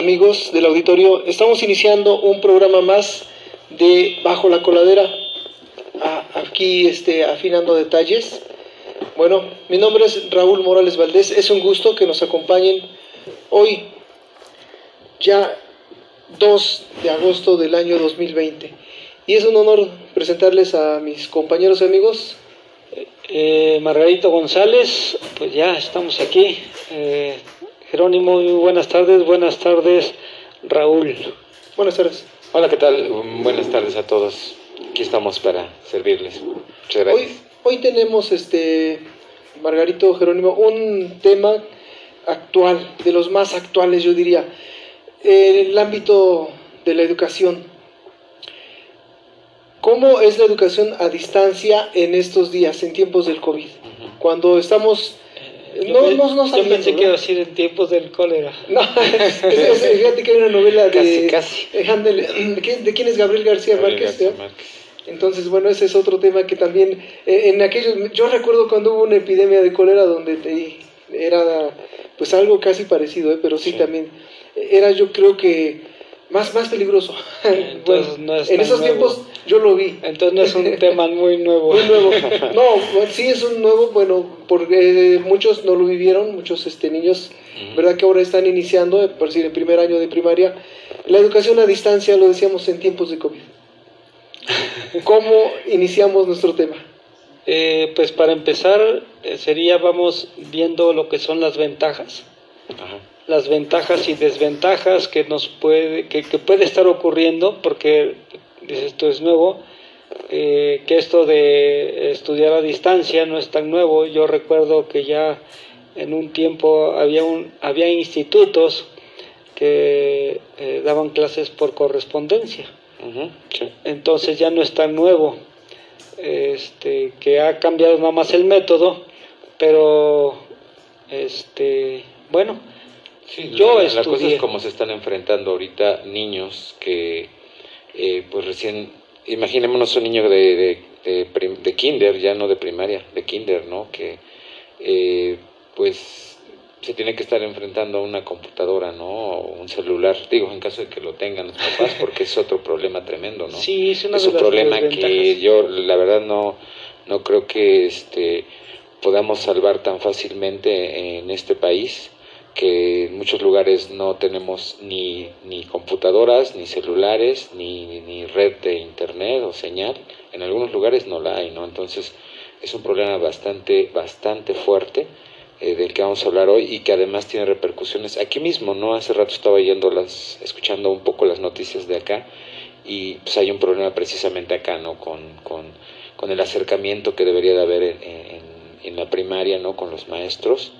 amigos del auditorio. Estamos iniciando un programa más de Bajo la Coladera, aquí este, afinando detalles. Bueno, mi nombre es Raúl Morales Valdés. Es un gusto que nos acompañen hoy, ya 2 de agosto del año 2020. Y es un honor presentarles a mis compañeros y amigos. Eh, Margarito González, pues ya estamos aquí. Eh, Jerónimo, muy buenas tardes. Buenas tardes, Raúl. Buenas tardes. Hola, ¿qué tal? Buenas tardes a todos. Aquí estamos para servirles. Muchas gracias. Hoy, hoy tenemos, este, Margarito Jerónimo, un tema actual, de los más actuales, yo diría, en el ámbito de la educación. ¿Cómo es la educación a distancia en estos días, en tiempos del COVID? Cuando estamos no, no, no Yo pensé que iba a decir en tiempos del cólera. No, fíjate que hay una novela de. Casi, ¿De quién es Gabriel García Márquez? Entonces, bueno, ese es otro tema que también. Eh, en aquellos. Yo recuerdo cuando hubo una epidemia de cólera donde te, era. Pues algo casi parecido, ¿eh? pero sí, también. Era yo creo que más, más peligroso. Entonces, no es en esos tiempos yo lo vi. Entonces no es un tema muy nuevo. Muy nuevo. No, sí es un nuevo, bueno, porque muchos no lo vivieron, muchos este, niños, ¿verdad? Que ahora están iniciando, por decir, el primer año de primaria, la educación a distancia, lo decíamos en tiempos de COVID. ¿Cómo iniciamos nuestro tema? Eh, pues para empezar, eh, sería, vamos viendo lo que son las ventajas. Ajá las ventajas y desventajas que nos puede, que, puede estar ocurriendo, porque esto es nuevo, eh, que esto de estudiar a distancia no es tan nuevo. Yo recuerdo que ya en un tiempo había, un, había institutos que eh, daban clases por correspondencia. Entonces ya no es tan nuevo. Este, que ha cambiado nada más el método, pero este, bueno, Sí, yo la, la, cosa es como se están enfrentando ahorita niños que, eh, pues recién, imaginémonos un niño de, de, de, kinder, ya no de primaria, de kinder, ¿no? Que, eh, pues, se tiene que estar enfrentando a una computadora, ¿no? O un celular, digo, en caso de que lo tengan los papás, porque es otro problema tremendo, ¿no? Sí, es, una es un problema que yo, la verdad, no, no creo que este podamos salvar tan fácilmente en este país que en muchos lugares no tenemos ni, ni computadoras, ni celulares, ni, ni, red de internet o señal. En algunos lugares no la hay, ¿no? Entonces es un problema bastante, bastante fuerte eh, del que vamos a hablar hoy y que además tiene repercusiones aquí mismo, ¿no? Hace rato estaba yendo las, escuchando un poco las noticias de acá y pues hay un problema precisamente acá, ¿no? Con, con, con el acercamiento que debería de haber en, en, en la primaria, ¿no? Con los maestros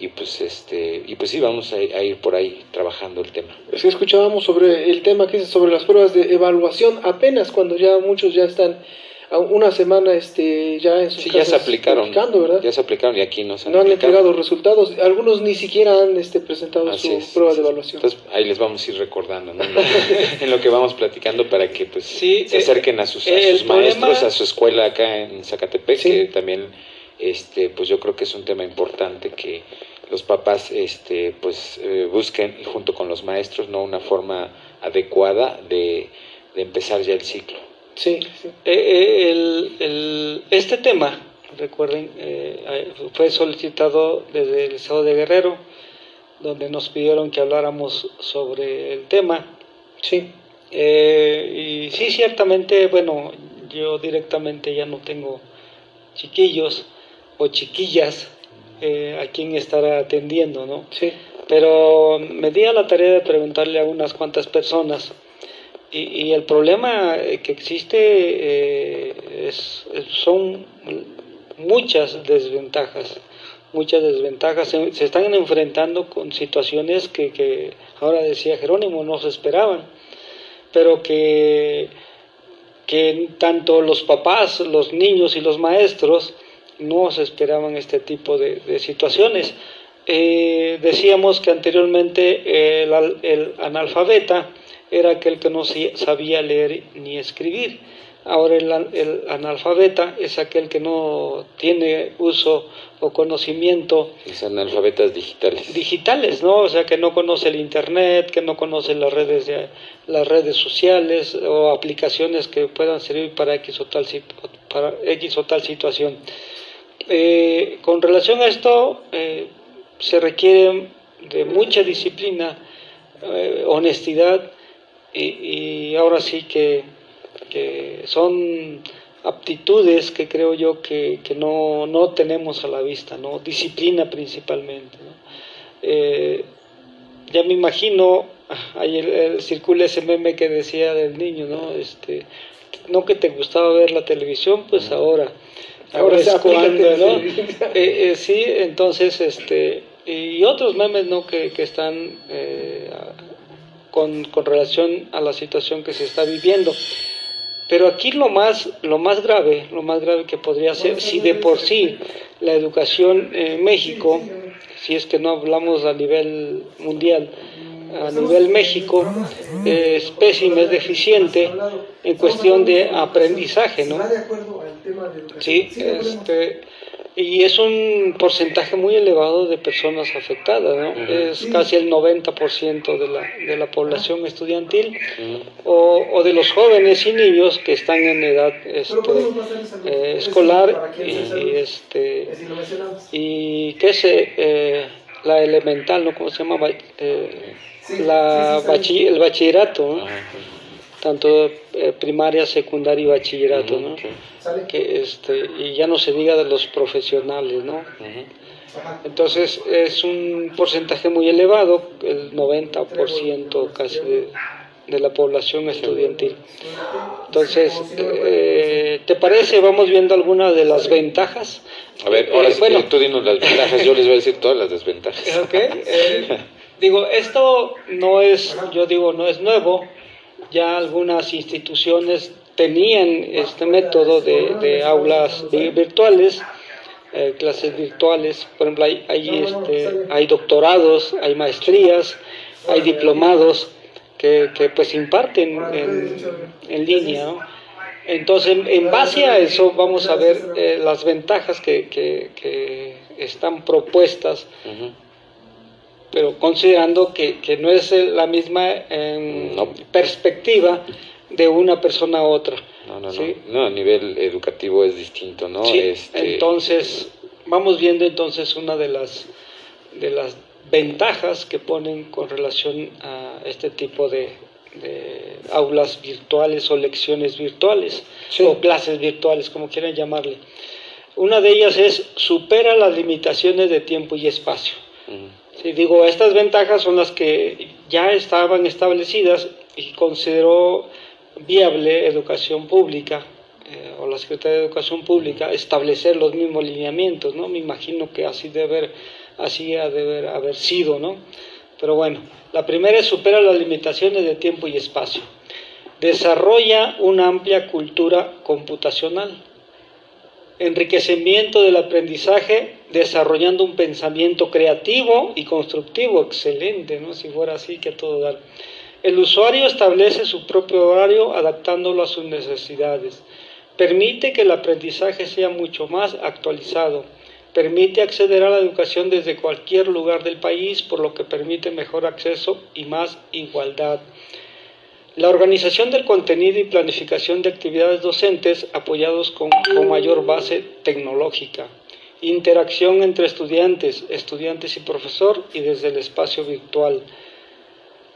y pues este y pues sí vamos a, ir por ahí trabajando el tema. Sí escuchábamos sobre el tema que es sobre las pruebas de evaluación apenas cuando ya muchos ya están a una semana este ya en sus sí, ya se aplicaron ya se aplicaron y aquí no se han no han entregado resultados. Algunos ni siquiera han este presentado su prueba de evaluación. Entonces ahí les vamos a ir recordando ¿no? en lo que vamos platicando para que pues se eh, acerquen a sus, maestros a su escuela acá en Zacatepec que también este pues yo creo que es un tema importante que los papás este, pues, eh, busquen junto con los maestros ¿no? una forma adecuada de, de empezar ya el ciclo. Sí, eh, eh, el, el, este tema, recuerden, fue solicitado desde el Estado de Guerrero, donde nos pidieron que habláramos sobre el tema. Sí. y sí, ciertamente, bueno, yo directamente ya no tengo chiquillos o chiquillas, eh, a quién estará atendiendo, ¿no? Sí. Pero me di a la tarea de preguntarle a unas cuantas personas y, el problema que existe eh, es, son muchas desventajas, muchas desventajas. Se, se, están enfrentando con situaciones que, que ahora decía Jerónimo, no se esperaban, pero que, que tanto los papás, los niños y los maestros no se esperaban este tipo de, situaciones. Eh, decíamos que anteriormente el, analfabeta era aquel que no sabía leer ni escribir, Ahora el, analfabeta es aquel que no tiene uso o conocimiento. Es analfabetas digitales. Digitales, ¿no? O sea, que no conoce el Internet, que no conoce las redes, de, las redes sociales o aplicaciones que puedan servir para X o tal, para X o tal situación. Eh, con relación a esto, eh, se requiere de mucha disciplina, eh, honestidad y, ahora sí que, son aptitudes que creo yo que, no, no, tenemos a la vista, ¿no? disciplina principalmente. ya me imagino, ahí el, circula ese meme que decía del niño, ¿no? Este, no que te gustaba ver la televisión, pues ahora ahora es cuando, ¿no? Eh, eh, sí, entonces, este, y otros memes, ¿no? Que, que están eh, con, con, relación a la situación que se está viviendo. Pero aquí lo más, lo más grave, lo más grave que podría ser, si de por sí la educación en México, si es que no hablamos a nivel mundial, a nivel México es pésima, es deficiente en cuestión de aprendizaje, ¿no? Sí, este, y es un porcentaje muy elevado de personas afectadas, ¿no? Es casi el 90% de la, de la población estudiantil o, o, de los jóvenes y niños que están en edad este, eh, escolar y, este, y que se... Eh, la elemental, ¿no? ¿Cómo se llama? Eh, la el bachillerato, tanto eh, primaria, secundaria y bachillerato, ¿no? Que este y ya no se diga de los profesionales, ¿no? Entonces es un porcentaje muy elevado, el 90% casi de, la población estudiantil. Entonces, eh, ¿te parece? Vamos viendo algunas de las ventajas. A ver, ahora eh, tú dinos las ventajas, yo les voy a decir todas las desventajas. Digo, esto no es, yo digo, no es nuevo. Ya algunas instituciones tenían este método de, aulas virtuales, eh, clases virtuales. Por ejemplo, hay, hay, este, hay doctorados, hay maestrías, hay diplomados que, que pues imparten en, en línea. Entonces, en base a eso, vamos a ver eh, las ventajas que, que, que están propuestas pero considerando que, que no es la misma perspectiva de una persona a otra. No, no, no. no. a nivel educativo es distinto, ¿no? Sí, este, entonces, vamos viendo entonces una de las, de las ventajas que ponen con relación a este tipo de, de aulas virtuales o lecciones virtuales o clases virtuales, como quieran llamarle. Una de ellas es supera las limitaciones de tiempo y espacio. Sí, digo, estas ventajas son las que ya estaban establecidas y consideró viable educación pública eh, o la Secretaría de Educación Pública establecer los mismos lineamientos, ¿no? Me imagino que así debe haber, así ha de haber, haber sido, ¿no? Pero bueno, la primera es supera las limitaciones de tiempo y espacio. Desarrolla una amplia cultura computacional enriquecimiento del aprendizaje, desarrollando un pensamiento creativo y constructivo, excelente, ¿no? Si fuera así, que todo dar. El usuario establece su propio horario adaptándolo a sus necesidades. Permite que el aprendizaje sea mucho más actualizado. Permite acceder a la educación desde cualquier lugar del país, por lo que permite mejor acceso y más igualdad. La organización del contenido y planificación de actividades docentes apoyados con, mayor base tecnológica. Interacción entre estudiantes, estudiantes y profesor y desde el espacio virtual.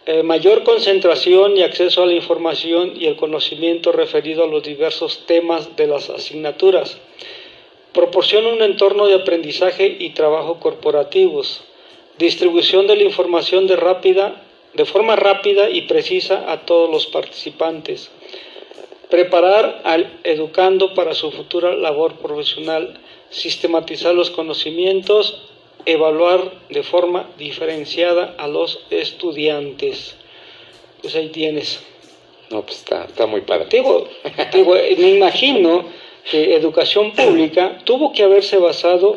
Eh, mayor concentración y acceso a la información y el conocimiento referido a los diversos temas de las asignaturas. Proporciona un entorno de aprendizaje y trabajo corporativos. Distribución de la información de rápida de forma rápida y precisa a todos los participantes. Preparar al educando para su futura labor profesional, sistematizar los conocimientos, evaluar de forma diferenciada a los estudiantes. Pues ahí tienes. No, pues está, está muy padre. Digo, me imagino que educación pública tuvo que haberse basado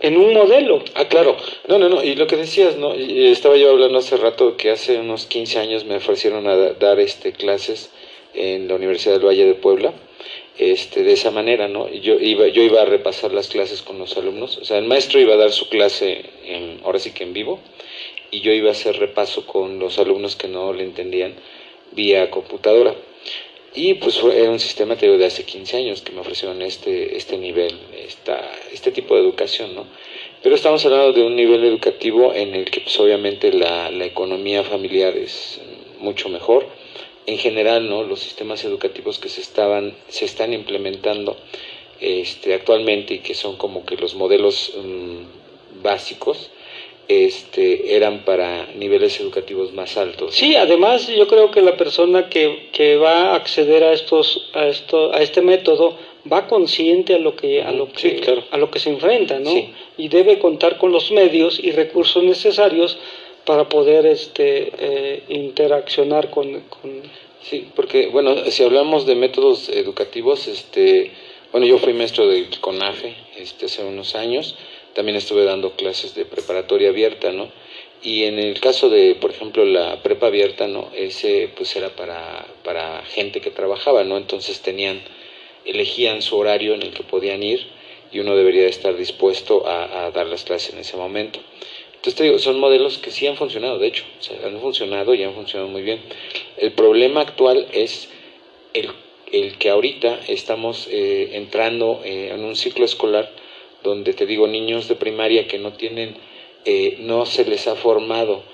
en un modelo. Ah, claro. No, no, no. Y lo que decías, ¿no? estaba yo hablando hace rato que hace unos 15 años me ofrecieron a dar este clases en la Universidad del Valle de Puebla. Este, de esa manera, ¿no? Yo iba, yo iba a repasar las clases con los alumnos, o sea, el maestro iba a dar su clase, en, ahora sí que en vivo, y yo iba a hacer repaso con los alumnos que no le entendían vía computadora. Y pues fue un sistema te de hace 15 años que me ofrecieron este, este nivel, esta, este tipo de educación, ¿no? Pero estamos hablando de un nivel educativo en el que pues obviamente la, la economía familiar es mucho mejor. En general, ¿no? Los sistemas educativos que se estaban, se están implementando este, actualmente y que son como que los modelos mm, básicos, este, eran para niveles educativos más altos. Sí, además yo creo que la persona que, que va a acceder a estos a esto a este método va consciente a lo que a lo que a lo que se enfrenta, ¿no? Y debe contar con los medios y recursos necesarios para poder este eh, interaccionar con, sí, porque bueno, si hablamos de métodos educativos, este bueno, yo fui maestro del CONAFE este hace unos años también estuve dando clases de preparatoria abierta, ¿no? Y en el caso de, por ejemplo, la prepa abierta, ¿no? Ese pues era para, para gente que trabajaba, ¿no? Entonces tenían, elegían su horario en el que podían ir y uno debería estar dispuesto a, dar las clases en ese momento. Entonces te digo, son modelos que sí han funcionado, de hecho, han funcionado y han funcionado muy bien. El problema actual es el, el que ahorita estamos eh, entrando eh, en un ciclo escolar donde te digo niños de primaria que no tienen, eh, no se les ha formado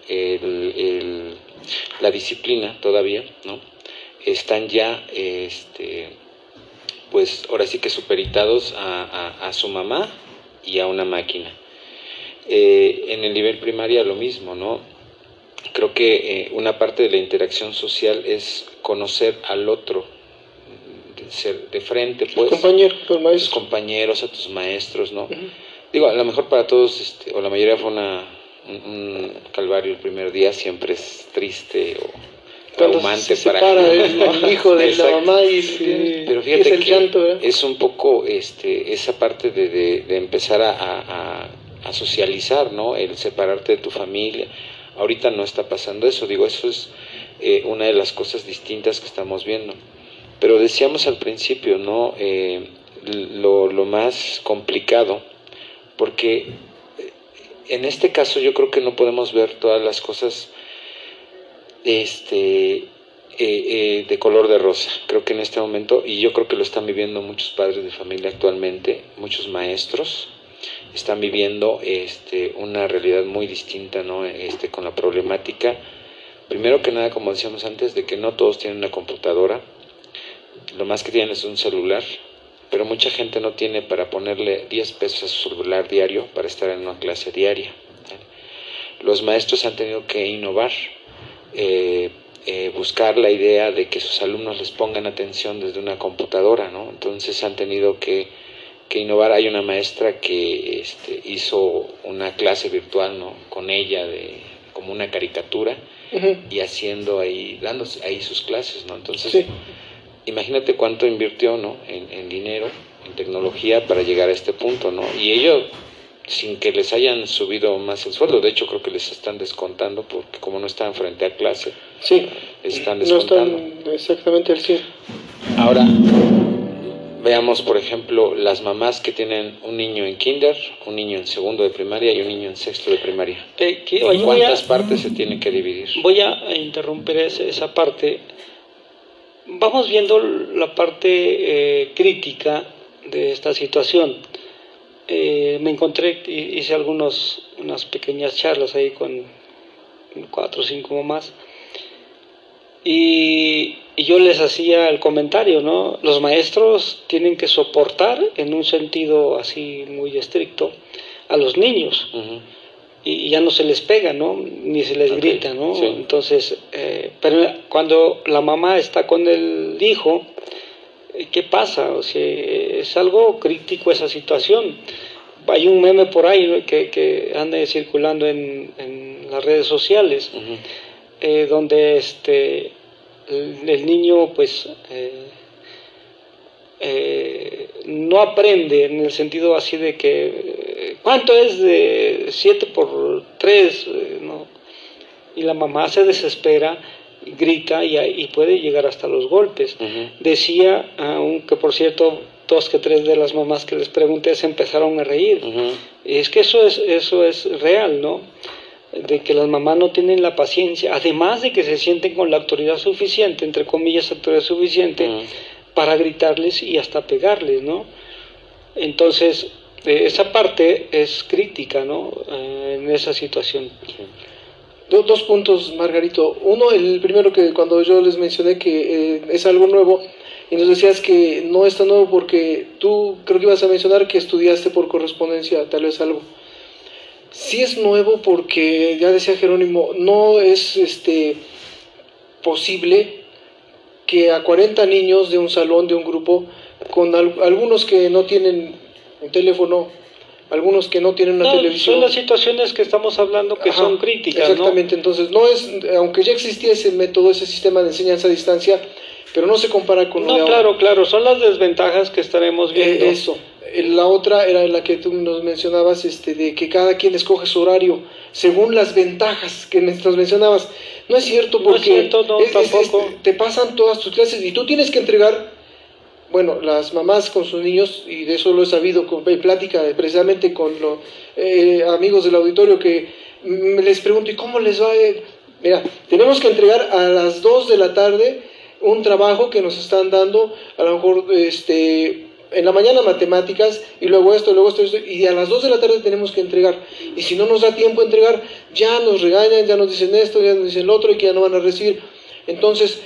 la disciplina todavía, ¿no? Están ya, este, pues ahora sí que superitados a, su mamá y a una máquina. Eh, en el nivel primaria lo mismo, ¿no? Creo que eh, una parte de la interacción social es conocer al otro, ser de frente, pues. Tus compañeros, a tus maestros, ¿no? Digo, a lo mejor para todos, este, o la mayoría fue una, un, calvario el primer día, siempre es triste o traumante para el, hijo de la mamá y pero fíjate es que es un poco este esa parte de, de, empezar a, a, a, socializar no el separarte de tu familia ahorita no está pasando eso digo eso es eh, una de las cosas distintas que estamos viendo pero decíamos al principio, ¿no? Eh, lo, lo, más complicado, porque eh, en este caso yo creo que no podemos ver todas las cosas este, de color de rosa. Creo que en este momento, y yo creo que lo están viviendo muchos padres de familia actualmente, muchos maestros, están viviendo este, una realidad muy distinta ¿no? este, con la problemática. Primero que nada, como decíamos antes, de que no todos tienen una computadora, lo más que tienen es un celular, pero mucha gente no tiene para ponerle 10 pesos a su celular diario para estar en una clase diaria. Los maestros han tenido que innovar, eh, eh, buscar la idea de que sus alumnos les pongan atención desde una computadora, ¿no? Entonces han tenido que, que innovar. Hay una maestra que este, hizo una clase virtual, ¿no? Con ella de como una caricatura y haciendo ahí, dándose ahí sus clases, ¿no? Entonces imagínate cuánto invirtió ¿no? en, dinero, en tecnología para llegar a este punto, ¿no? Y ellos, sin que les hayan subido más el sueldo, de hecho creo que les están descontando porque como no están frente a clase, sí, están descontando. No están exactamente al 100. Ahora, veamos por ejemplo las mamás que tienen un niño en kinder, un niño en segundo de primaria y un niño en sexto de primaria. Eh, cuántas partes se tienen que dividir? Voy a interrumpir esa parte vamos viendo la parte eh, crítica de esta situación. Eh, me encontré, hice algunos, unas pequeñas charlas ahí con cuatro o cinco mamás y, yo les hacía el comentario, ¿no? Los maestros tienen que soportar en un sentido así muy estricto a los niños y ya no se les pega, ¿no? Ni se les grita, ¿no? Entonces, eh, pero cuando la mamá está con el hijo, eh, ¿qué pasa? O sea, es algo crítico esa situación. Hay un meme por ahí que, que anda circulando en, en, las redes sociales, eh, donde este, el, niño, pues, no aprende en el sentido así de que ¿Cuánto es de 7 por 3? Eh, ¿no? Y la mamá se desespera grita y, puede llegar hasta los golpes. Decía, aunque por cierto, dos que tres de las mamás que les pregunté se empezaron a reír. Es que eso es, eso es real, ¿no? De que las mamás no tienen la paciencia, además de que se sienten con la autoridad suficiente, entre comillas, autoridad suficiente, para gritarles y hasta pegarles, ¿no? Entonces, eh, esa parte es crítica, ¿no? Eh, en esa situación. dos puntos, Margarito. Uno, el primero que cuando yo les mencioné que eh, es algo nuevo, y nos decías que no es tan nuevo porque tú creo que ibas a mencionar que estudiaste por correspondencia, tal vez algo. Sí es nuevo porque, ya decía Jerónimo, no es este posible que a 40 niños de un salón, de un grupo, con algunos que no tienen un teléfono, algunos que no tienen una televisión. Son las situaciones que estamos hablando que son críticas. Exactamente, entonces no es, aunque ya existía ese método, ese sistema de enseñanza a distancia, pero no se compara con no, claro, claro, son las desventajas que estaremos viendo. Eh, eso. La otra era la que tú nos mencionabas, este, de que cada quien escoge su horario según las ventajas que nos mencionabas. No es cierto porque te pasan todas tus clases y tú tienes que entregar, bueno, las mamás con sus niños, y de eso lo he sabido con plática precisamente con los eh, amigos del auditorio que les pregunto, ¿y cómo les va? Mira, tenemos que entregar a las 2 de la tarde un trabajo que nos están dando, a lo mejor este, en la mañana matemáticas y luego esto, luego esto, y a las 2 de la tarde tenemos que entregar. Y si no nos da tiempo a entregar, ya nos regañan, ya nos dicen esto, ya nos dicen lo otro y que ya no van a recibir. Entonces,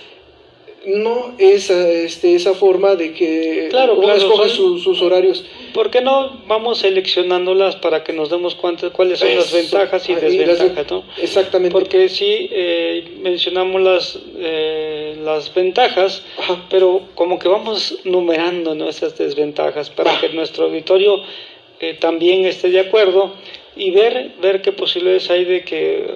no es este, esa forma de que claro, uno escoge sus horarios. ¿Por qué no vamos seleccionándolas para que nos demos cuenta cuáles son las ventajas y desventajas? ¿no? Exactamente. Porque sí, eh, mencionamos las, eh, las ventajas, pero como que vamos numerando ¿no? esas desventajas para que nuestro auditorio eh, también esté de acuerdo y ver, ver qué posibilidades hay de que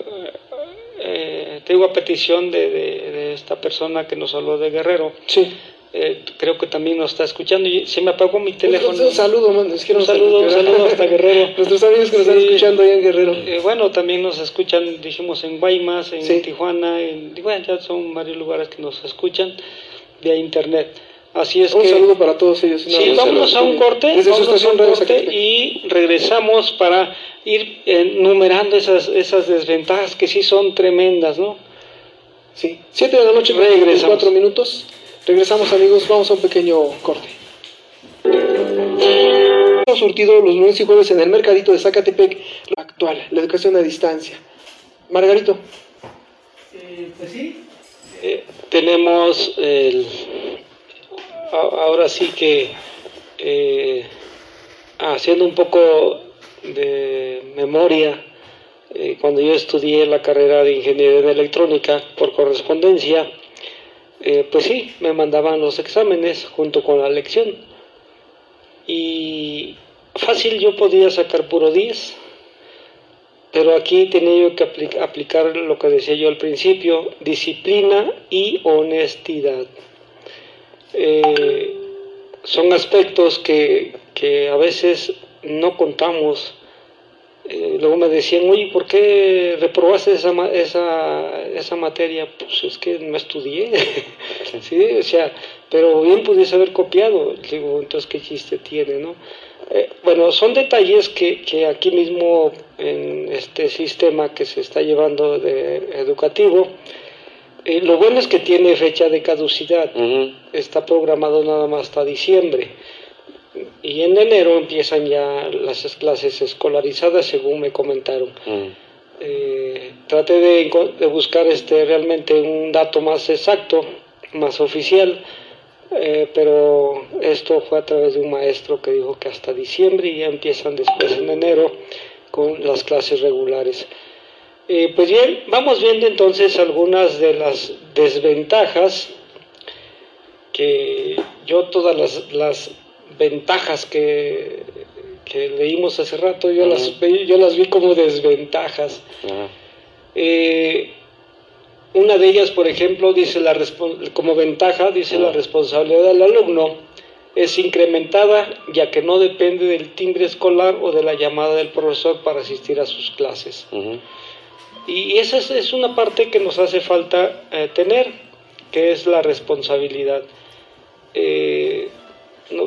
eh, te digo a petición de, esta persona que nos habló de Guerrero. Sí. Eh, creo que también nos está escuchando. Y se me apagó mi teléfono. Un, saludo, man. Es que un saludo, un saludo hasta Guerrero. Nuestros amigos que nos están escuchando allá en Guerrero. Eh, bueno, también nos escuchan, dijimos, en Guaymas, en Tijuana, en, bueno, ya son varios lugares que nos escuchan vía internet. Así es un saludo para todos ellos. Sí, vámonos a un corte, vámonos a un corte y regresamos para ir enumerando esas, esas desventajas que sí son tremendas, ¿no? Sí, siete de la noche, regresamos. cuatro minutos. Regresamos amigos, vamos a un pequeño corte. Hemos surtido los lunes y jueves en el mercadito de Zacatepec, la actual, la educación a distancia. Margarito. Eh, pues sí. Eh, tenemos el, ahora sí que eh, haciendo un poco de memoria, eh, cuando yo estudié la carrera de ingeniería en electrónica por correspondencia, eh, pues sí, me mandaban los exámenes junto con la lección. Y fácil yo podía sacar puro 10, pero aquí tenía yo que aplicar lo que decía yo al principio, disciplina y honestidad. Eh, son aspectos que, que a veces no contamos. Eh, luego me decían, oye, ¿por qué reprobaste esa, esa, esa materia? Pues es que no estudié. sí, o sea, pero bien pudiese haber copiado. Digo, entonces, ¿qué chiste tiene, no? Eh, bueno, son detalles que, que aquí mismo en este sistema que se está llevando de educativo, eh, lo bueno es que tiene fecha de caducidad. Está programado nada más hasta diciembre y en enero empiezan ya las clases escolarizadas según me comentaron. Eh, traté de, buscar este realmente un dato más exacto, más oficial, eh, pero esto fue a través de un maestro que dijo que hasta diciembre y ya empiezan después en enero con las clases regulares. Eh, pues bien, vamos viendo entonces algunas de las desventajas que yo todas las, las ventajas que, que leímos hace rato, yo, las, yo las vi como desventajas. Eh, una de ellas, por ejemplo, dice la como ventaja, dice la responsabilidad del alumno es incrementada ya que no depende del timbre escolar o de la llamada del profesor para asistir a sus clases. Y esa es, una parte que nos hace falta eh, tener, que es la responsabilidad. Eh,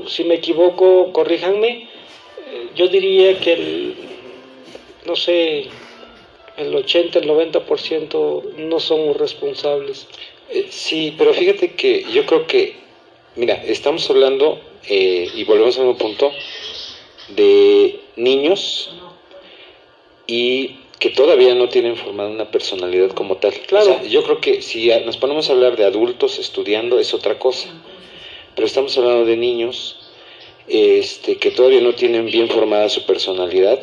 si me equivoco, corríjanme, eh, yo diría que el, no sé, el 80, el 90% no somos responsables. sí, pero fíjate que yo creo que, mira, estamos hablando, y volvemos a un punto, de niños y que todavía no tienen formada una personalidad como tal. Claro. yo creo que si nos ponemos a hablar de adultos estudiando es otra cosa, pero estamos hablando de niños este, que todavía no tienen bien formada su personalidad.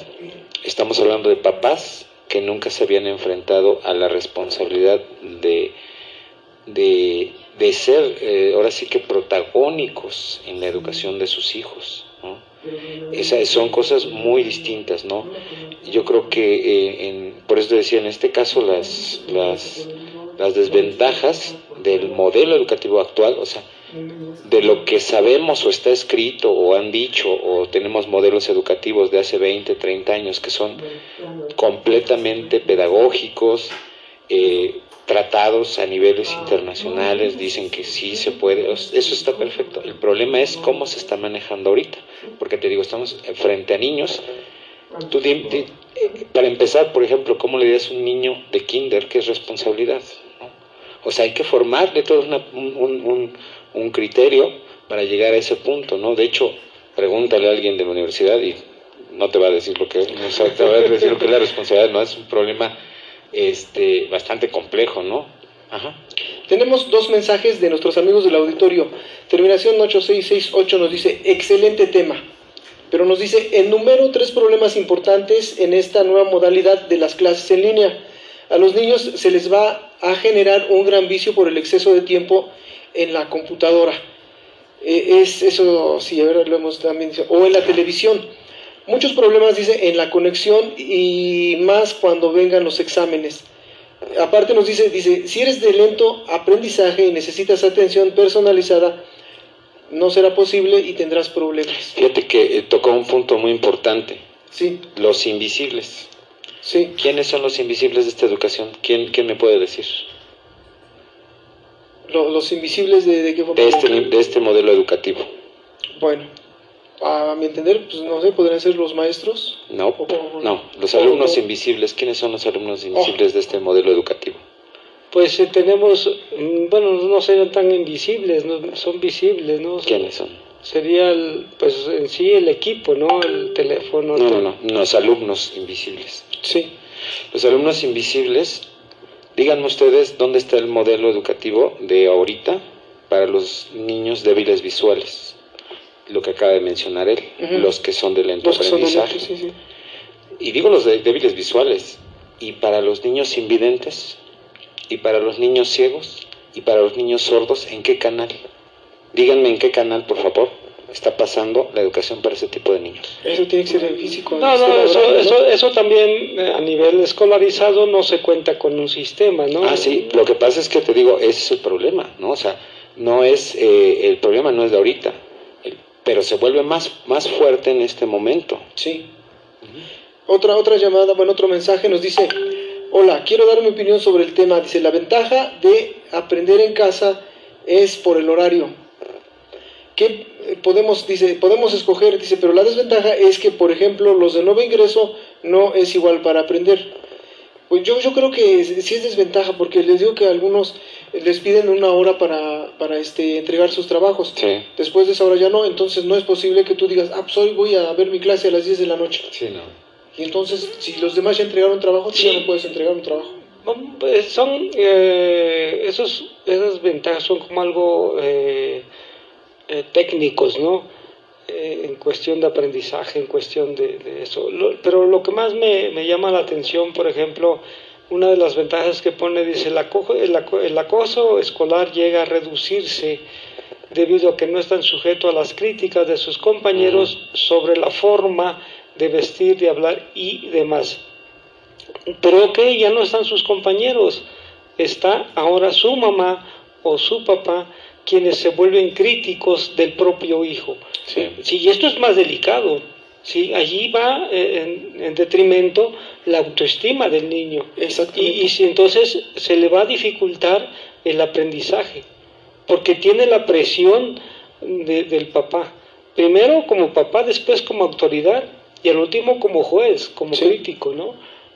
Estamos hablando de papás que nunca se habían enfrentado a la responsabilidad de, de, de ser, eh, ahora sí que protagónicos en la educación de sus hijos. Esas son cosas muy distintas, ¿no? Yo creo que, eh, en, por eso decía, en este caso las, las, las desventajas del modelo educativo actual, o sea, de lo que sabemos o está escrito o han dicho o tenemos modelos educativos de hace 20, 30 años que son completamente pedagógicos, eh, tratados a niveles internacionales dicen que sí se puede, eso está perfecto. El problema es cómo se está manejando ahorita, porque te digo, estamos frente a niños. Tú, para empezar, por ejemplo, ¿cómo le dices a un niño de kinder que es responsabilidad? O sea, hay que formarle todo un, un, criterio para llegar a ese punto, ¿no? De hecho, pregúntale a alguien de la universidad y no te va a decir lo que, te va a decir lo que es la responsabilidad, no es un problema este, bastante complejo, ¿no? Ajá. Tenemos dos mensajes de nuestros amigos del auditorio. Terminación 8668 nos dice, excelente tema, pero nos dice, enumero tres problemas importantes en esta nueva modalidad de las clases en línea. A los niños se les va a generar un gran vicio por el exceso de tiempo en la computadora. Eh, es eso, sí, a ver, lo hemos también dicho, o en la televisión Muchos problemas, dice, en la conexión y más cuando vengan los exámenes. Aparte nos dice, dice, si eres de lento aprendizaje y necesitas atención personalizada, no será posible y tendrás problemas. Fíjate que eh, tocó un punto muy importante. Sí. Los invisibles. Sí. ¿Quiénes son los invisibles de esta educación? ¿Quién, quién me puede decir? Los, invisibles de, de qué forma? De este, de este modelo educativo. Bueno, a mi entender, pues no sé, podrían ser los maestros. No, no, los alumnos invisibles. ¿Quiénes son los alumnos invisibles de este modelo educativo? Pues eh, tenemos, mm, bueno, no serán tan invisibles, son visibles, ¿no? ¿Quiénes son? Sería, el, pues en sí el equipo, ¿no? El teléfono. No, no, no, los alumnos invisibles. Sí. Los alumnos invisibles, díganme ustedes dónde está el modelo educativo de ahorita para los niños débiles visuales lo que acaba de mencionar él, los que son de lento aprendizaje. Y digo los de débiles visuales, y para los niños invidentes, y para los niños ciegos, y para los niños sordos, ¿en qué canal? Díganme en qué canal, por favor, está pasando la educación para ese tipo de niños. Eso tiene que ser el físico. No, no, eso, eso, también eh, a nivel escolarizado no se cuenta con un sistema, ¿no? Ah, sí, lo que pasa es que te digo, ese es el problema, ¿no? O sea, no es, eh, el problema no es de ahorita, pero se vuelve más, más fuerte en este momento. Sí. Otra, otra llamada, bueno, otro mensaje nos dice, hola, quiero dar mi opinión sobre el tema. Dice, la ventaja de aprender en casa es por el horario. ¿Qué podemos, dice, podemos escoger? Dice, pero la desventaja es que, por ejemplo, los de nuevo ingreso no es igual para aprender. Pues yo, yo creo que sí es desventaja, porque les digo que algunos les piden una hora para, para este, entregar sus trabajos. Después de esa hora ya no, entonces no es posible que tú digas, ah, pues hoy voy a ver mi clase a las 10 de la noche. Sí, no. Y entonces, si los demás ya entregaron trabajo, tú ya no puedes entregar un trabajo. Pues son, eh, esos, esas ventajas son como algo eh, eh, técnicos, ¿no? Eh, en cuestión de aprendizaje, en cuestión de, eso. pero lo que más me, me, llama la atención, por ejemplo, una de las ventajas que pone, dice, el, acoso, el, acoso escolar llega a reducirse debido a que no están sujetos a las críticas de sus compañeros sobre la forma de vestir, de hablar y demás. Pero ok, ya no están sus compañeros, está ahora su mamá o su papá quienes se vuelven críticos del propio hijo. Sí. sí, y esto es más delicado, ¿sí? Allí va eh, en, detrimento la autoestima del niño. Y, y si entonces se le va a dificultar el aprendizaje, porque tiene la presión del papá. Primero como papá, después como autoridad y al último como juez, como crítico, ¿no?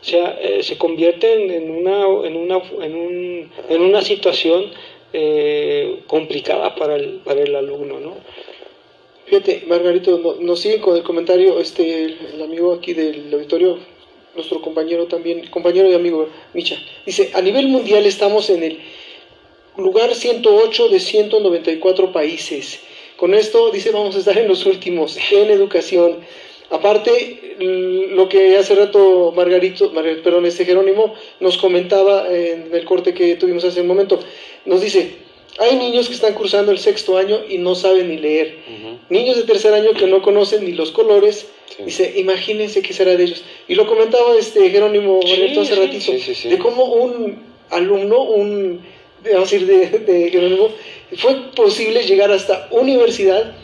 O sea, eh, se convierte en, una, en, una, en, un, en una situación eh, complicada para el, para el alumno, ¿no? Fíjate, Margarito, nos sigue con el comentario este el, amigo aquí del auditorio, nuestro compañero también, compañero y amigo Micha. Dice, a nivel mundial estamos en el lugar 108 de 194 países. Con esto, dice, vamos a estar en los últimos en educación. Aparte, lo que hace rato Margarito, perdón, este Jerónimo nos comentaba en el corte que tuvimos hace un momento, nos dice, hay niños que están cursando el sexto año y no saben ni leer. Niños de tercer año que no conocen ni los colores. Dice, imagínense qué será de ellos. Y lo comentaba este Jerónimo hace ratito, de cómo un alumno, un, vamos a decir, de, de Jerónimo, fue posible llegar hasta universidad.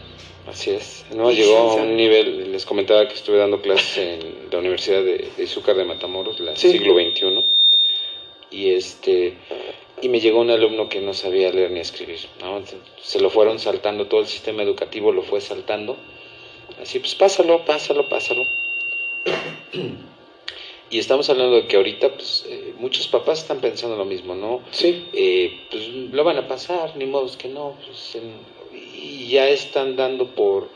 Así es, no, llegó a un nivel, les comentaba que estuve dando clases en la Universidad de, de Izúcar de Matamoros, la siglo XXI, y este y me llegó un alumno que no sabía leer ni escribir. Se lo fueron saltando, todo el sistema educativo lo fue saltando. Así, pues pásalo, pásalo, pásalo. Y estamos hablando de que ahorita pues, eh, muchos papás están pensando lo mismo, ¿no? Sí. Eh, pues lo van a pasar, ni modo que no. Pues, y ya están dando por,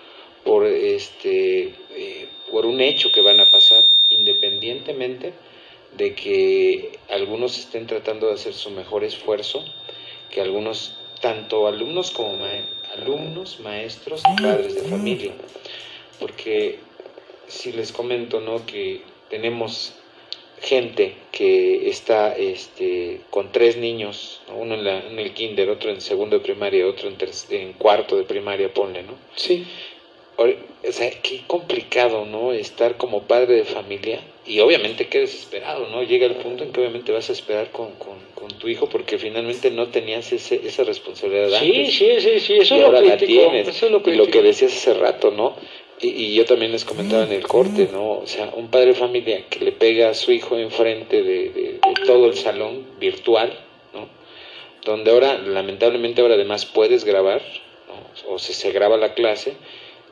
por, este, eh, por un hecho que van a pasar, independientemente de que algunos estén tratando de hacer su mejor esfuerzo, que algunos, tanto alumnos como alumnos, maestros y padres de familia. Porque si les comento, ¿no? Que tenemos gente que está este, con tres niños, uno en, la, en, el kinder, otro en segundo de primaria, otro en, en cuarto de primaria, ponle, ¿no? Sí. O sea, qué complicado, ¿no? Estar como padre de familia y obviamente qué desesperado, ¿no? Llega el punto en que obviamente vas a esperar con, con, tu hijo porque finalmente no tenías ese, esa responsabilidad sí, Sí, sí, sí, eso, es lo, la tienes. eso es lo Y lo que decías hace rato, ¿no? Y, y, yo también les comentaba en el corte, ¿no? O sea, un padre de familia que le pega a su hijo enfrente de, de, de todo el salón virtual, ¿no? Donde ahora, lamentablemente ahora además puedes grabar, ¿no? O si se graba la clase,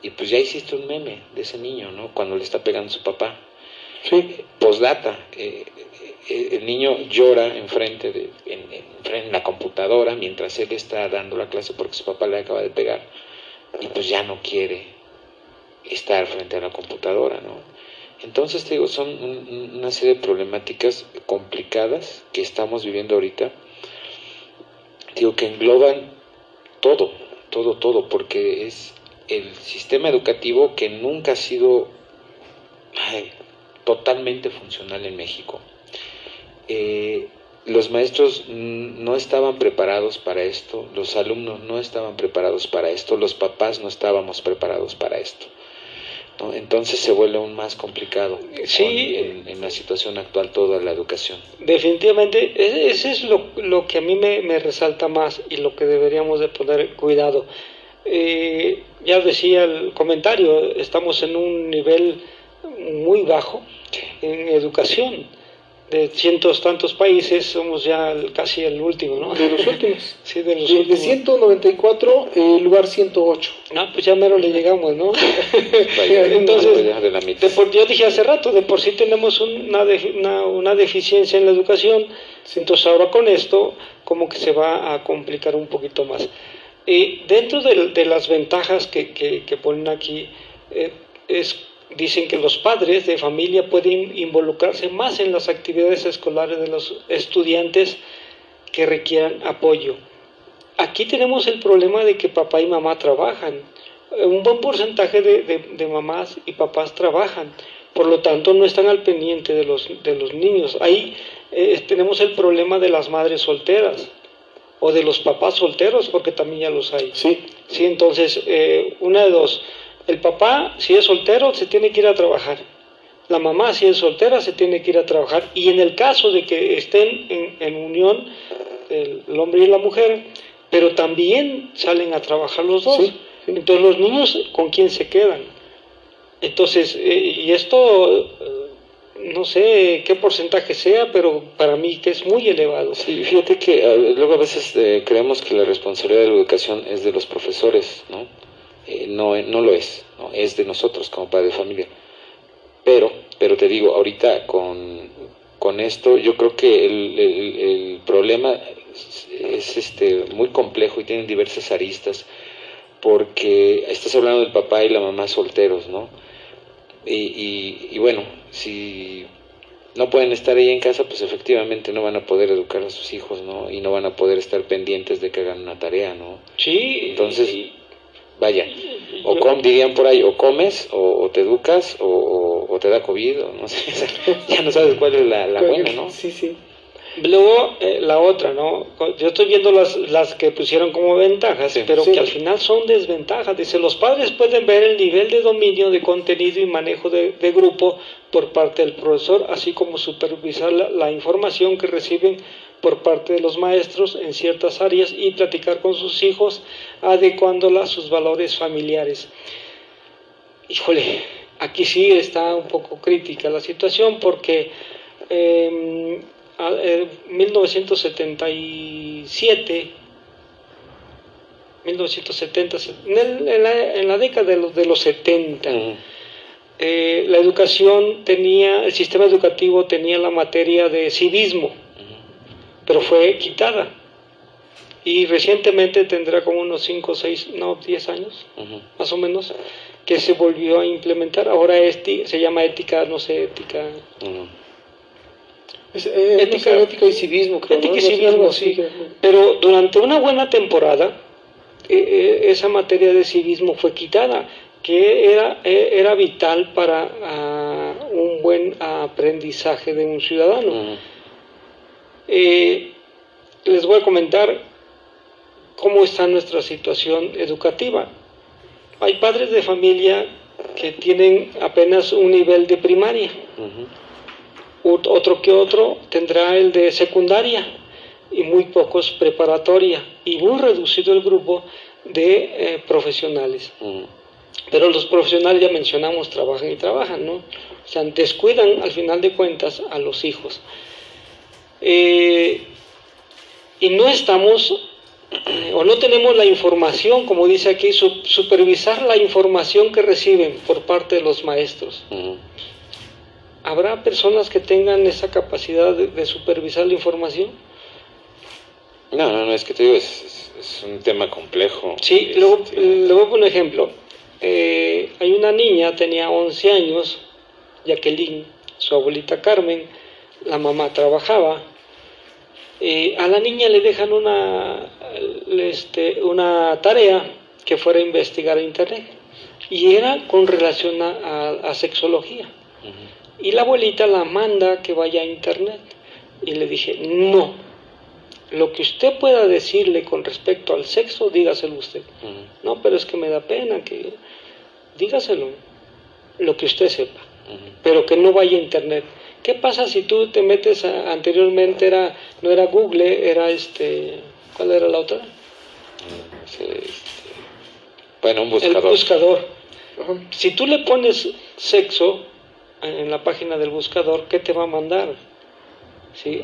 y pues ya hiciste un meme de ese niño, ¿no? Cuando le está pegando su papá. Sí. Postdata, eh, eh, el niño llora enfrente de en, en, la computadora mientras él está dando la clase porque su papá le acaba de pegar y pues ya no quiere estar frente a la computadora, ¿no? Entonces, te digo, son una serie de problemáticas complicadas que estamos viviendo ahorita, digo, que engloban todo, todo, todo, porque es el sistema educativo que nunca ha sido totalmente funcional en México. Eh, los maestros no estaban preparados para esto, los alumnos no estaban preparados para esto, los papás no estábamos preparados para esto. Entonces se vuelve aún más complicado sí, en, la situación actual toda la educación. Definitivamente, e-, ese es lo, lo que a mí me, me, resalta más y lo que deberíamos de poner cuidado. Eh, ya decía el comentario, estamos en un nivel muy bajo en educación. De cientos tantos países somos ya casi el último, ¿no? De los últimos. sí, de los de, últimos. De 194, el lugar 108. Ah, pues ya mero le llegamos, ¿no? Entonces, de por, yo dije hace rato, de por sí tenemos una, una, una deficiencia en la educación, entonces ahora con esto como que se va a complicar un poquito más. Y dentro de, de las ventajas que, que, que ponen aquí, eh, es dicen que los padres de familia pueden involucrarse más en las actividades escolares de los estudiantes que requieran apoyo. Aquí tenemos el problema de que papá y mamá trabajan. Un buen porcentaje de, de, mamás y papás trabajan, por lo tanto no están al pendiente de los, de los niños. Ahí eh, tenemos el problema de las madres solteras o de los papás solteros, porque también ya los hay. Sí. Sí, entonces, eh, una de dos el papá, si es soltero, se tiene que ir a trabajar. La mamá, si es soltera, se tiene que ir a trabajar. Y en el caso de que estén en, unión, el, hombre y la mujer, pero también salen a trabajar los dos. Entonces los niños, ¿con quién se quedan? Entonces, eh, y esto no sé qué porcentaje sea, pero para mí que es muy elevado. Sí, fíjate que luego a veces eh, creemos que la responsabilidad de la educación es de los profesores, ¿no? Eh, no, no lo es, ¿no? es de nosotros como padres de familia. Pero, pero te digo, ahorita con, con esto yo creo que el, el, el problema es, este, muy complejo y tiene diversas aristas porque estás hablando del papá y la mamá solteros, ¿no? Y, y, bueno, si no pueden estar ahí en casa, pues efectivamente no van a poder educar a sus hijos, ¿no? Y no van a poder estar pendientes de que hagan una tarea, ¿no? Sí. Entonces, vaya, o com, dirían por ahí, o comes, o, te educas, o, o, te da COVID, o no sé, ya no sabes cuál es la, la buena, ¿no? Sí, sí. Luego, eh, la otra, ¿no? Yo estoy viendo las, las que pusieron como ventajas, pero que al final son desventajas. Dice, los padres pueden ver el nivel de dominio de contenido y manejo de, grupo por parte del profesor, así como supervisar la, información que reciben por parte de los maestros en ciertas áreas y platicar con sus hijos adecuándola a sus valores familiares. Híjole, aquí sí está un poco crítica la situación porque... Eh, 1977, 1970, en, la, en la, década de los, de los 70, eh, la educación tenía, el sistema educativo tenía la materia de civismo, pero fue quitada. Y recientemente tendrá como unos 5, 6, no, 10 años, más o menos, que se volvió a implementar. Ahora se llama ética, no sé, ética. Eh, ética, ética, y civismo, creo. Ética y civismo, sí. Pero durante una buena temporada, eh, eh, esa materia de civismo fue quitada, que era, era vital para ah, un buen aprendizaje de un ciudadano. Les voy a comentar cómo está nuestra situación educativa. Hay padres de familia que tienen apenas un nivel de primaria otro que otro tendrá el de secundaria y muy pocos preparatoria y muy reducido el grupo de eh, profesionales. Pero los profesionales ya mencionamos trabajan y trabajan, ¿no? O sea, descuidan al final de cuentas a los hijos. Eh, y no estamos eh, o no tenemos la información, como dice aquí, supervisar la información que reciben por parte de los maestros. ¿Habrá personas que tengan esa capacidad de, supervisar la información? No, no, no, es que te digo, es, un tema complejo. Sí, luego, este, le voy a poner un ejemplo. Eh, hay una niña, tenía 11 años, Jacqueline, su abuelita Carmen, la mamá trabajaba. Eh, a la niña le dejan una, este, una tarea que fuera a investigar Internet y era con relación a, sexología. Y la abuelita la manda que vaya a internet. Y le dije, no, lo que usted pueda decirle con respecto al sexo, dígaselo usted. No, pero es que me da pena que dígaselo, lo que usted sepa, pero que no vaya a internet. ¿Qué pasa si tú te metes anteriormente era no era Google, era este ¿cuál era la otra? Este, bueno, un buscador. El buscador. Si tú le pones sexo, en la página del buscador, ¿qué te va a mandar? ¿Sí?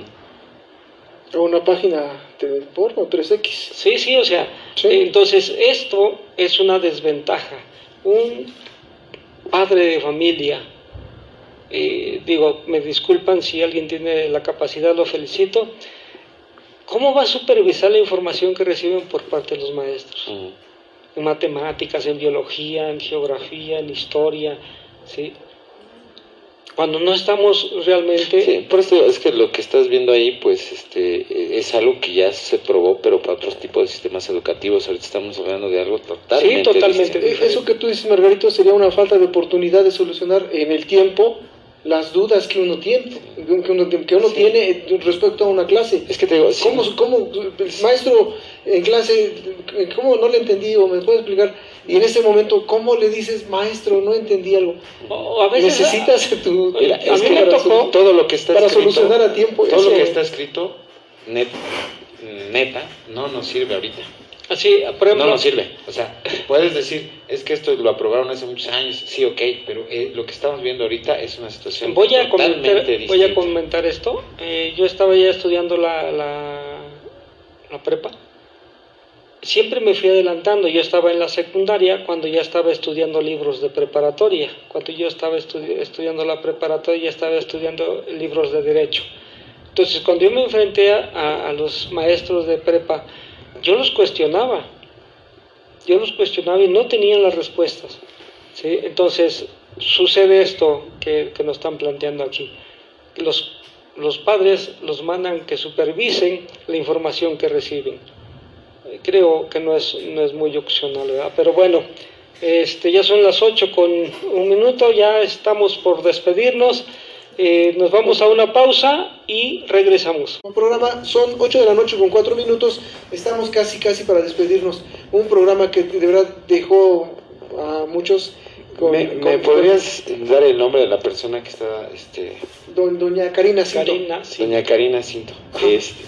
Una página de porno 3X. Sí, sí, o sea, entonces esto es una desventaja. Un padre de familia, eh, digo, me disculpan si alguien tiene la capacidad, lo felicito. ¿Cómo va a supervisar la información que reciben por parte de los maestros? En matemáticas, en biología, en geografía, en historia, ¿sí? cuando no estamos realmente sí, por eso es que lo que estás viendo ahí pues este es algo que ya se probó pero para otros tipos de sistemas educativos ahorita estamos hablando de algo totalmente sí totalmente diferente. eso que tú dices Margarito sería una falta de oportunidad de solucionar en el tiempo las dudas que uno tiene que uno, que uno tiene respecto a una clase es que te digo ¿Cómo, cómo el maestro en clase cómo no le entendí o me puede explicar y en ese momento, ¿cómo le dices, maestro, no entendí algo? a veces, Necesitas tu... a mí me tocó todo lo que está para solucionar a tiempo. Todo lo que está escrito, net, neta, no nos sirve ahorita. Por ejemplo, no nos sirve. O sea, puedes decir, es que esto lo aprobaron hace muchos años, sí, ok, pero eh, lo que estamos viendo ahorita es una situación voy a totalmente comentar, distinta. Voy a comentar esto. Eh, yo estaba ya estudiando la, la, la prepa. Siempre me fui adelantando. Yo estaba en la secundaria cuando ya estaba estudiando libros de preparatoria. Cuando yo estaba estudi estudiando la preparatoria, ya estaba estudiando libros de derecho. Entonces, cuando yo me enfrenté a, a los maestros de prepa, yo los cuestionaba. Yo los cuestionaba y no tenían las respuestas. ¿sí? Entonces, sucede esto que, que, nos están planteando aquí. Los, los padres los mandan que supervisen la información que reciben. Creo que no es, no es muy opcional, ¿verdad? Pero bueno, este, ya son las 8 con un minuto, ya estamos por despedirnos. Eh, nos vamos a una pausa y regresamos. Un programa, son 8 de la noche con 4 minutos, estamos casi casi para despedirnos. Un programa que de verdad dejó a muchos... Con, ¿Me, con, ¿me podrías dar el nombre de la persona que está... Este... Doña Karina Cinto. Karina, sí. Doña Karina Cinto. Este,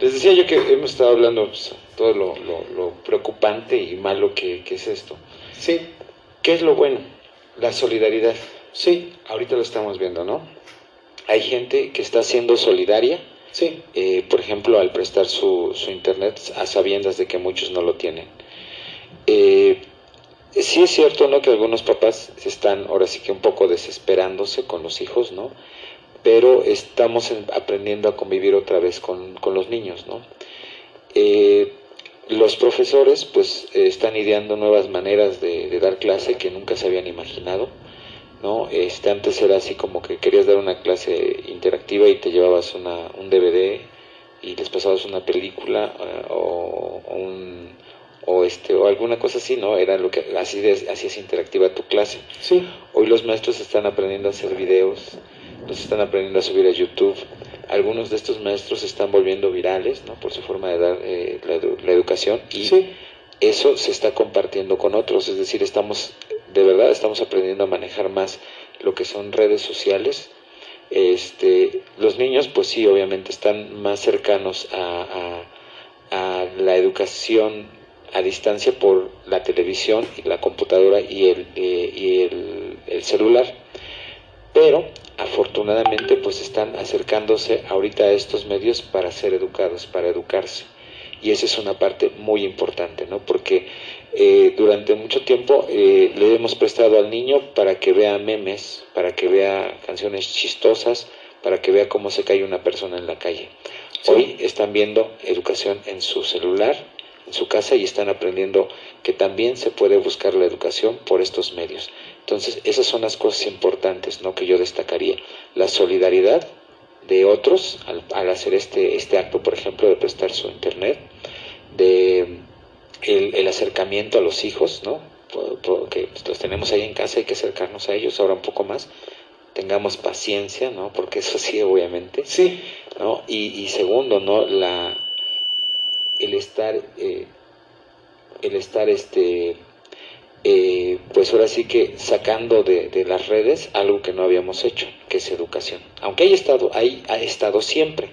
les decía yo que hemos estado hablando pues, todo lo, lo, lo, preocupante y malo que, que es esto. Sí. ¿Qué es lo bueno? La solidaridad. Sí. Ahorita lo estamos viendo, ¿no? Hay gente que está siendo solidaria, sí. eh, por ejemplo, al prestar su, su, internet a sabiendas de que muchos no lo tienen. Eh, sí es cierto, ¿no? Que algunos papás están ahora sí que un poco desesperándose con los hijos, ¿no? Pero estamos en, aprendiendo a convivir otra vez con, con los niños, ¿no? Eh, los profesores, pues, están ideando nuevas maneras de, de dar clase que nunca se habían imaginado. ¿No? Este, antes era así como que querías dar una clase interactiva y te llevabas una, un DVD y les pasabas una película uh, o, o, un, o, este, o alguna cosa así, ¿no? Era lo que así, de, así es interactiva tu clase. Sí. Hoy los maestros están aprendiendo a hacer videos, los están aprendiendo a subir a YouTube. Algunos de estos maestros se están volviendo virales, ¿no? Por su forma de dar eh, la, la, educación y sí. eso se está compartiendo con otros, es decir, estamos de verdad estamos aprendiendo a manejar más lo que son redes sociales. Este, los niños, pues sí, obviamente están más cercanos a, la educación a distancia por la televisión y la computadora y el, eh, y el celular. Pero afortunadamente pues están acercándose ahorita a estos medios para ser educados, para educarse. Y esa es una parte muy importante, ¿no? Porque eh, durante mucho tiempo eh, le hemos prestado al niño para que vea memes, para que vea canciones chistosas, para que vea cómo se cae una persona en la calle. Sí. Hoy están viendo educación en su celular, en su casa y están aprendiendo que también se puede buscar la educación por estos medios. Entonces, esas son las cosas importantes ¿no? que yo destacaría. La solidaridad de otros al, al hacer este, este acto, por ejemplo, de prestar su internet, de el, el, acercamiento a los hijos, ¿no? Porque los tenemos ahí en casa, hay que acercarnos a ellos ahora un poco más. Tengamos paciencia, ¿no? Porque eso sí, obviamente. Sí. ¿No? Y, y segundo, ¿no? La, el estar, eh, el estar, este, eh, pues ahora sí que sacando de, de, las redes algo que no habíamos hecho, que es educación. Aunque haya estado, ahí ha estado siempre,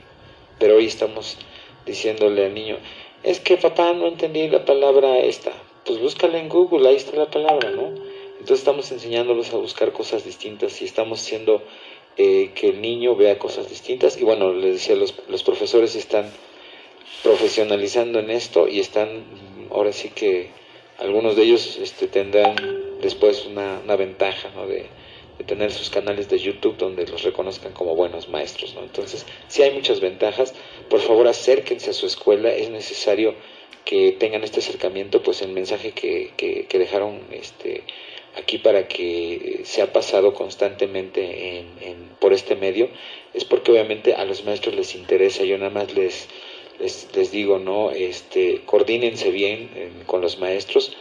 pero hoy estamos diciéndole al niño, es que papá no entendí la palabra esta. Pues búscala en Google, ahí está la palabra, ¿no? Entonces estamos enseñándolos a buscar cosas distintas y estamos haciendo eh, que el niño vea cosas distintas. Y bueno, les decía, los, los profesores están profesionalizando en esto y están, ahora sí que algunos de ellos este, tendrán después una, una ventaja, ¿no? De, tener sus canales de YouTube donde los reconozcan como buenos maestros, ¿no? Entonces, sí hay muchas ventajas. Por favor, acérquense a su escuela. Es necesario que tengan este acercamiento, pues el mensaje que, que, dejaron este, aquí para que se ha pasado constantemente en, por este medio, es porque obviamente a los maestros les interesa. Yo nada más les, les, les digo, ¿no? Este, coordínense bien eh, con los maestros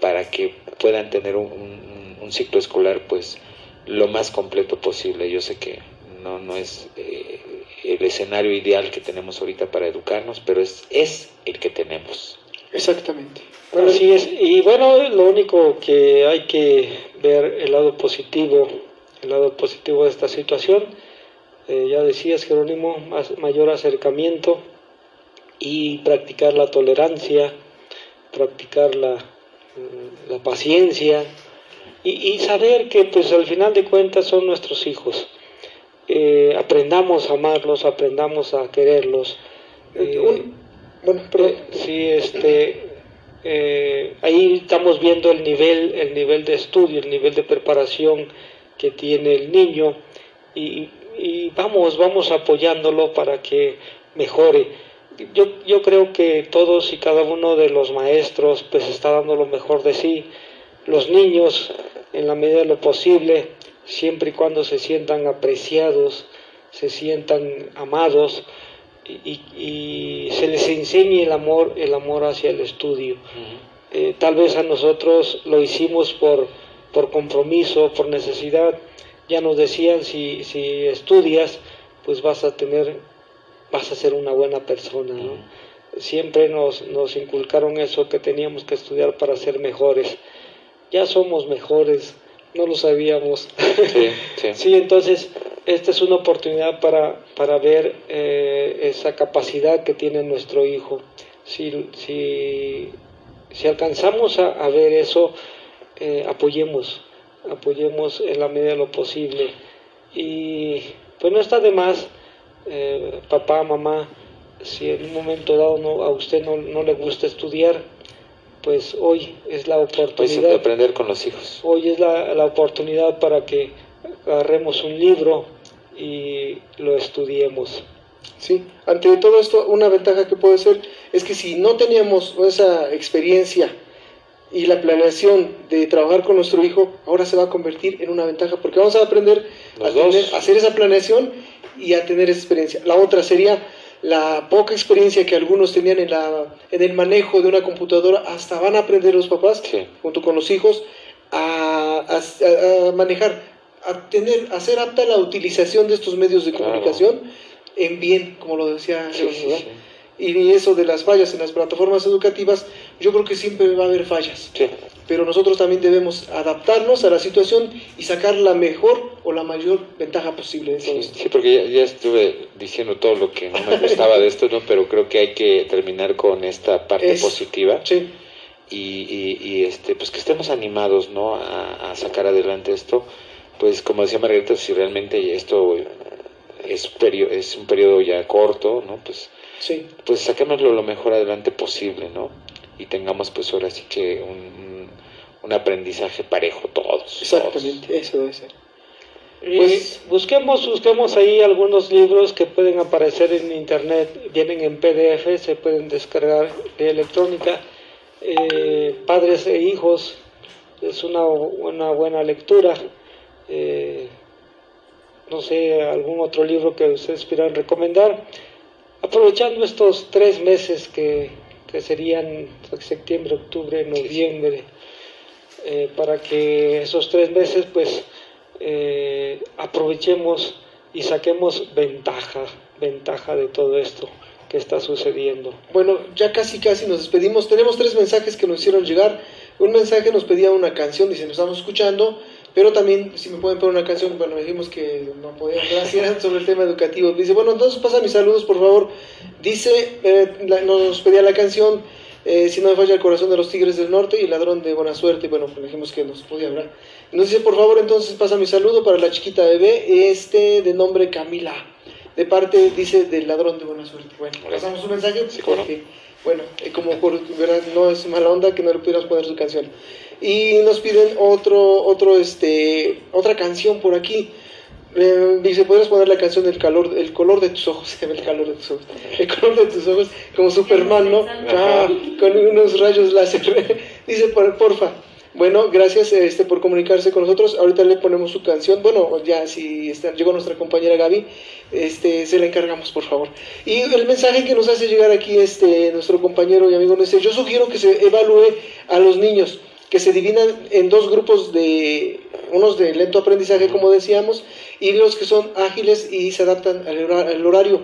para que puedan tener un ciclo escolar, pues, lo más completo posible. Yo sé que no, no es eh, el escenario ideal que tenemos ahorita para educarnos, pero es, es el que tenemos. Exactamente. Bueno, Así es. Y bueno, lo único que hay que ver el lado positivo, el lado positivo de esta situación. Eh, ya decías, Jerónimo, más, mayor acercamiento y practicar la tolerancia, practicar la, la paciencia y, saber que pues al final de cuentas son nuestros hijos. Eh, aprendamos a amarlos, aprendamos a quererlos. Eh, bueno, pero sí, este, ahí estamos viendo el nivel, el nivel de estudio, el nivel de preparación que tiene el niño y, y vamos, vamos apoyándolo para que mejore. Yo, yo creo que todos y cada uno de los maestros pues está dando lo mejor de sí. Los niños, en la medida de lo posible, siempre y cuando se sientan apreciados, se sientan amados y, y, se les enseñe el amor, el amor hacia el estudio. Eh, tal vez a nosotros lo hicimos por, por compromiso, por necesidad, ya nos decían si, si estudias, pues vas a tener, vas a ser una buena persona, ¿no? Siempre nos, nos inculcaron eso, que teníamos que estudiar para ser mejores. Ya somos mejores, no lo sabíamos. Sí, sí. entonces esta es una oportunidad para, para ver eh, esa capacidad que tiene nuestro hijo. Si, si, si alcanzamos a, a ver eso, eh, apoyemos, apoyemos en la medida de lo posible. Y pues no está de más, eh, papá, mamá, si en un momento dado no, a usted no, no, le gusta estudiar, pues hoy es la oportunidad. de aprender con los hijos. Hoy es la, la oportunidad para que agarremos un libro y lo estudiemos. Sí, ante todo esto, una ventaja que puede ser es que si no teníamos esa experiencia y la planeación de trabajar con nuestro hijo ahora se va a convertir en una ventaja porque vamos a aprender a, hacer esa planeación y a tener esa experiencia. La otra sería la poca experiencia que algunos tenían en, la, en el manejo de una computadora, hasta van a aprender los papás, junto con los hijos, a, a, manejar, a, tener, a hacer apta la utilización de estos medios de comunicación en bien, como lo decía y eso de las fallas en las plataformas educativas, yo creo que siempre va a haber fallas. Pero nosotros también debemos adaptarnos a la situación y sacar la mejor o la mayor ventaja posible de sí, Sí, porque ya, estuve diciendo todo lo que no me gustaba de esto, ¿no? pero creo que hay que terminar con esta parte positiva. Sí. Y, y, este, pues que estemos animados ¿no? A, a, sacar adelante esto. Pues como decía Margarita, si realmente esto es, es un periodo ya corto, ¿no? pues sí. pues saquémoslo lo mejor adelante posible, ¿no? Y tengamos pues ahora sí que un, un aprendizaje parejo todos. Exactamente, eso debe ser. Pues busquemos, busquemos ahí algunos libros que pueden aparecer en internet, vienen en PDF, se pueden descargar de electrónica. Eh, padres e hijos, es una, una buena lectura. Eh, no sé, algún otro libro que ustedes quieran recomendar aprovechando estos tres meses que, serían septiembre, octubre, noviembre, eh, para que esos tres meses pues eh, aprovechemos y saquemos ventaja, ventaja de todo esto que está sucediendo. Bueno, ya casi casi nos despedimos. Tenemos tres mensajes que nos hicieron llegar. Un mensaje nos pedía una canción, dice, nos estamos escuchando. Pero también, si me pueden poner una canción, bueno, dijimos que no podían, gracias, sobre el tema educativo. Dice, bueno, entonces pasa mis saludos, por favor. Dice, eh, nos pedía la canción, eh, si no me falla el corazón de los Tigres del Norte y el ladrón de buena suerte. Bueno, pues dijimos que nos podía hablar. Nos dice, por favor, entonces pasa mi saludo para la chiquita bebé, este de nombre Camila. De parte, dice, del ladrón de buena suerte. Bueno, pasamos un mensaje. Sí, bueno, eh, como por verdad no es mala onda que no le pudiéramos poner su canción. Y nos piden otro, otro, este, otra canción por aquí. Eh, dice, ¿podrías poner la canción El calor, el color de tus ojos? El calor de tus ojos. El color de tus ojos, como Superman, ¿no? Ah, con unos rayos láser. dice, por, porfa. Bueno, gracias este, por comunicarse con nosotros. Ahorita le ponemos su canción. Bueno, ya si está, llegó nuestra compañera Gaby, este, se la encargamos, por favor. Y el mensaje que nos hace llegar aquí este, nuestro compañero y amigo dice, yo sugiero que se evalúe a los niños, que se dividan en dos grupos de, unos de lento aprendizaje, como decíamos, y los que son ágiles y se adaptan al horario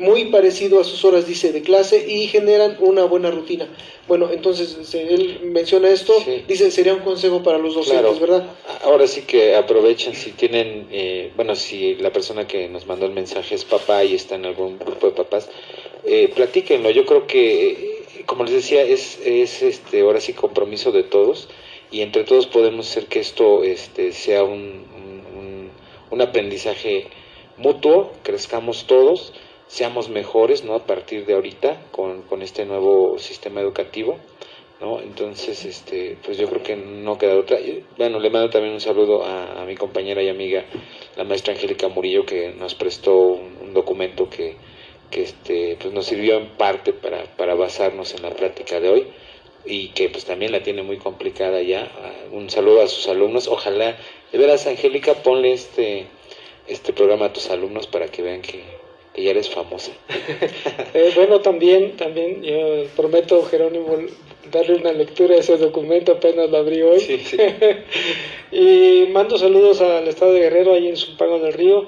muy parecido a sus horas, dice, de clase y generan una buena rutina. Bueno, entonces él menciona esto, dice, sería un consejo para los docentes, ¿verdad? Ahora sí que aprovechen si tienen, eh, bueno, si la persona que nos mandó el mensaje es papá y está en algún grupo de papás, eh, platíquenlo. Yo creo que como les decía, es, es este, ahora sí compromiso de todos y entre todos podemos hacer que esto este, sea un, un, aprendizaje mutuo, crezcamos todos, seamos mejores ¿no? a partir de ahorita con, con este nuevo sistema educativo. ¿no? Entonces, este, pues yo creo que no queda otra. Bueno, le mando también un saludo a, mi compañera y amiga, la maestra Angélica Murillo, que nos prestó un, documento que, que este, pues nos sirvió en parte para, para basarnos en la práctica de hoy y que pues también la tiene muy complicada ya. Un saludo a sus alumnos. Ojalá, de veras, Angélica, ponle este, este programa a tus alumnos para que vean que, ya eres famosa. Eh, bueno, también, también yo prometo, Jerónimo, darle una lectura a ese documento, apenas lo abrí hoy. y mando saludos al estado de Guerrero, ahí en Zumpago del Río.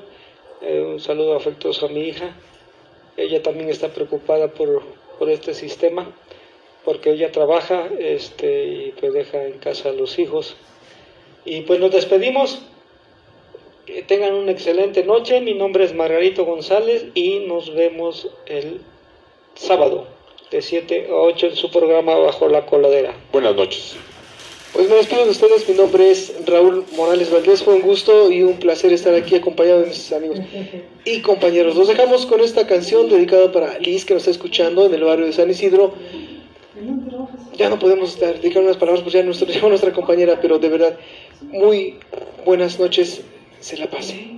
Eh, un saludo afectuoso a mi hija. Ella también está preocupada por, por este sistema porque ella trabaja este, y pues deja en casa a los hijos. Y pues nos despedimos. Que tengan una excelente noche. Mi nombre es Margarito González y nos vemos el sábado de 7 a 8 en su programa Bajo la Coladera. Buenas noches. Pues me despido de ustedes, mi nombre es Raúl Morales Valdés, fue un gusto y un placer estar aquí acompañado de mis amigos y compañeros. Nos dejamos con esta canción dedicada para Liz que nos está escuchando en el barrio de San Isidro ya no podemos dedicar unas palabras, pues ya nuestra, nuestra compañera, pero de verdad, muy buenas noches, se la pase.